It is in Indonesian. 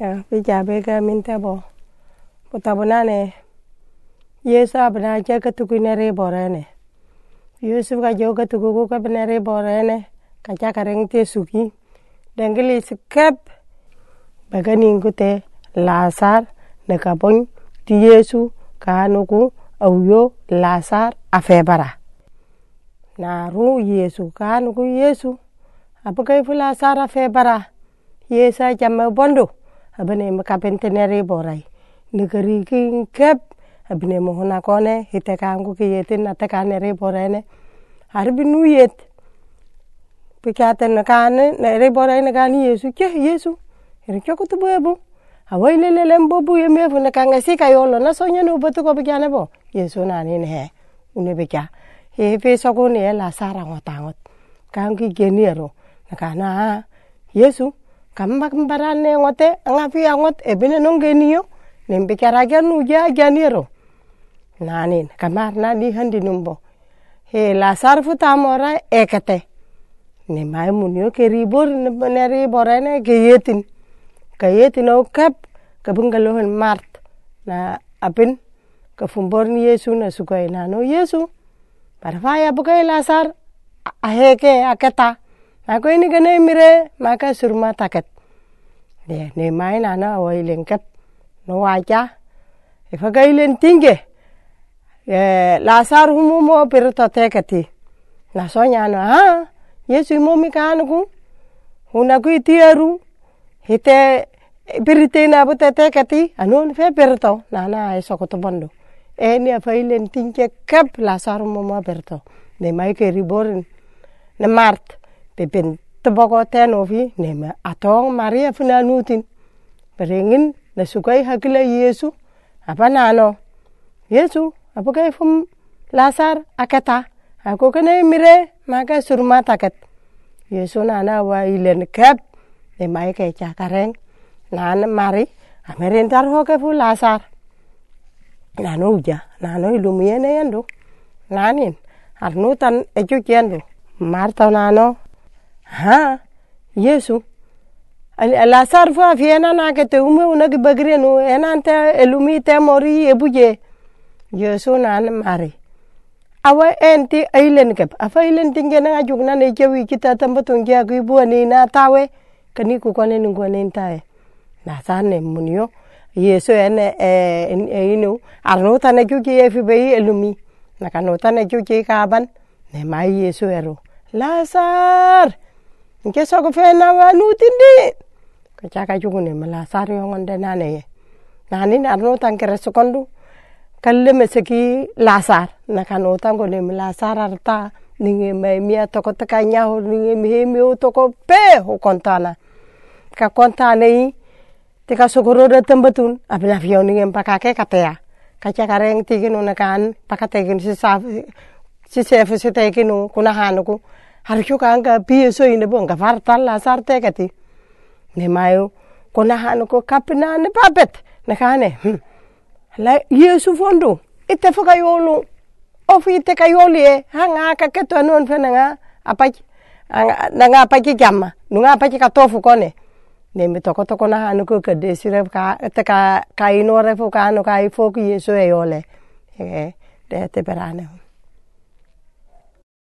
ya bi ja be ga min te bo puta bona ne yesu abna ja ka tuku ne re bore ne yesu ka jo ka tuku ku ka re bore ne ka ja ka reng te suki. Ba ga nin ku te lasar ne ka bon ti yesu ka nuku auyo lasar a febara na ru yesu ka nuku yesu. Kai fu lasar a febara yesa jamme bondo abene makapentenere borai. Negeri ki ngep abine mohona kone hitekangu ki yetin natekanere borene harbi nu yet. Pikatene kane nere borene kani yesu. Ke yesu? Erikyo kutubuebu awai lelele mbobu yemevu nekangesi kayolo nasonye nubetu ko bikane bo. Yesu nani ne une bikya hefe sokuni e lasara ngotangot kangi geniero nakana yesu kamba kambarane ngote ngapi angot ebine nong geniyo nembe karaga nuja janiero nanin kamar na di handi numbo. He la sarfu tamora ekate ne mai munyo ke ribor ne ribore ne ke yetin ke yetin o kap ke bungalohon mart. Na apin ke fumbor ni yesu na sukai na no yesu. Parfaya bukai lasar aheke aketa na ko ini kene mire maka surma taket. Ne mai na na awai lengkap no waja ifa gailen tinge lasar humu mo pirto tekati na sonya no ha? Yesu mo mi kanuku huna ku itieru hite pirite na bute tekati anon fe pirto na na eso ko bondo e ni afa ilen tinge kep lasar humu mo pirto ne mai ke riborin. Ne mart pepen teboko tenofi ne ma atong maria funa nutin. Berengin na sukai hakila yesu apa nano? Yesu apa kai fum lasar aketa? Ako kene mire maka surma taket yesu nana wa ilen kep ne mai ke chakareng nan mari amerin tar ho ke fu lasar nano uja nano ilumiyene yendo nanin arnutan ejuk marta nano yesu. Lasar fu afiena na ke te ume una ki bagre elumi te ebuje. Yesu nan mari awa enti ailen kep. Afa ailen tinge na ajuk na ne kewi kita tambatun kia ki bu ni na tawe kani ku kone ni kone tae. Na sane munio yesu ene e inu. Arno tane juki e fi bei elumi. Na kano tane kuki kaban ne mai yesu ero. Lasar nke so ko fe na wa nutindi ka chaka jugu ne mala sar yo ngonde na ne. Na ni arno tan kere sekondu kalle me seki lasar na kano tan ko ne mala sar arta ninge me mia to ko taka nya ho ninge me me o to ko pe ho kontana ka kontana i te ka sokoro de tembatun abla fio ninge pakake katea ka chaka reng tigino na kan pakate kin si sa si sefu si te kinu kuna hanuku har kyo ka piye so ine bo nga far talla sar te kati. Ne mayo kona han ko kapina ne papet. Ne kane hmm. la yesu fondo ite foka yolo ofi ite ka yoli e hanga ka keto anon fena nga apaki na nga apaki jamma nu nga apaki ka tofu kone. Ne mi toko toko na hanu ko ka desire ka te ka ka inore fo ka anu ka ifo yesu e yole. E de te perane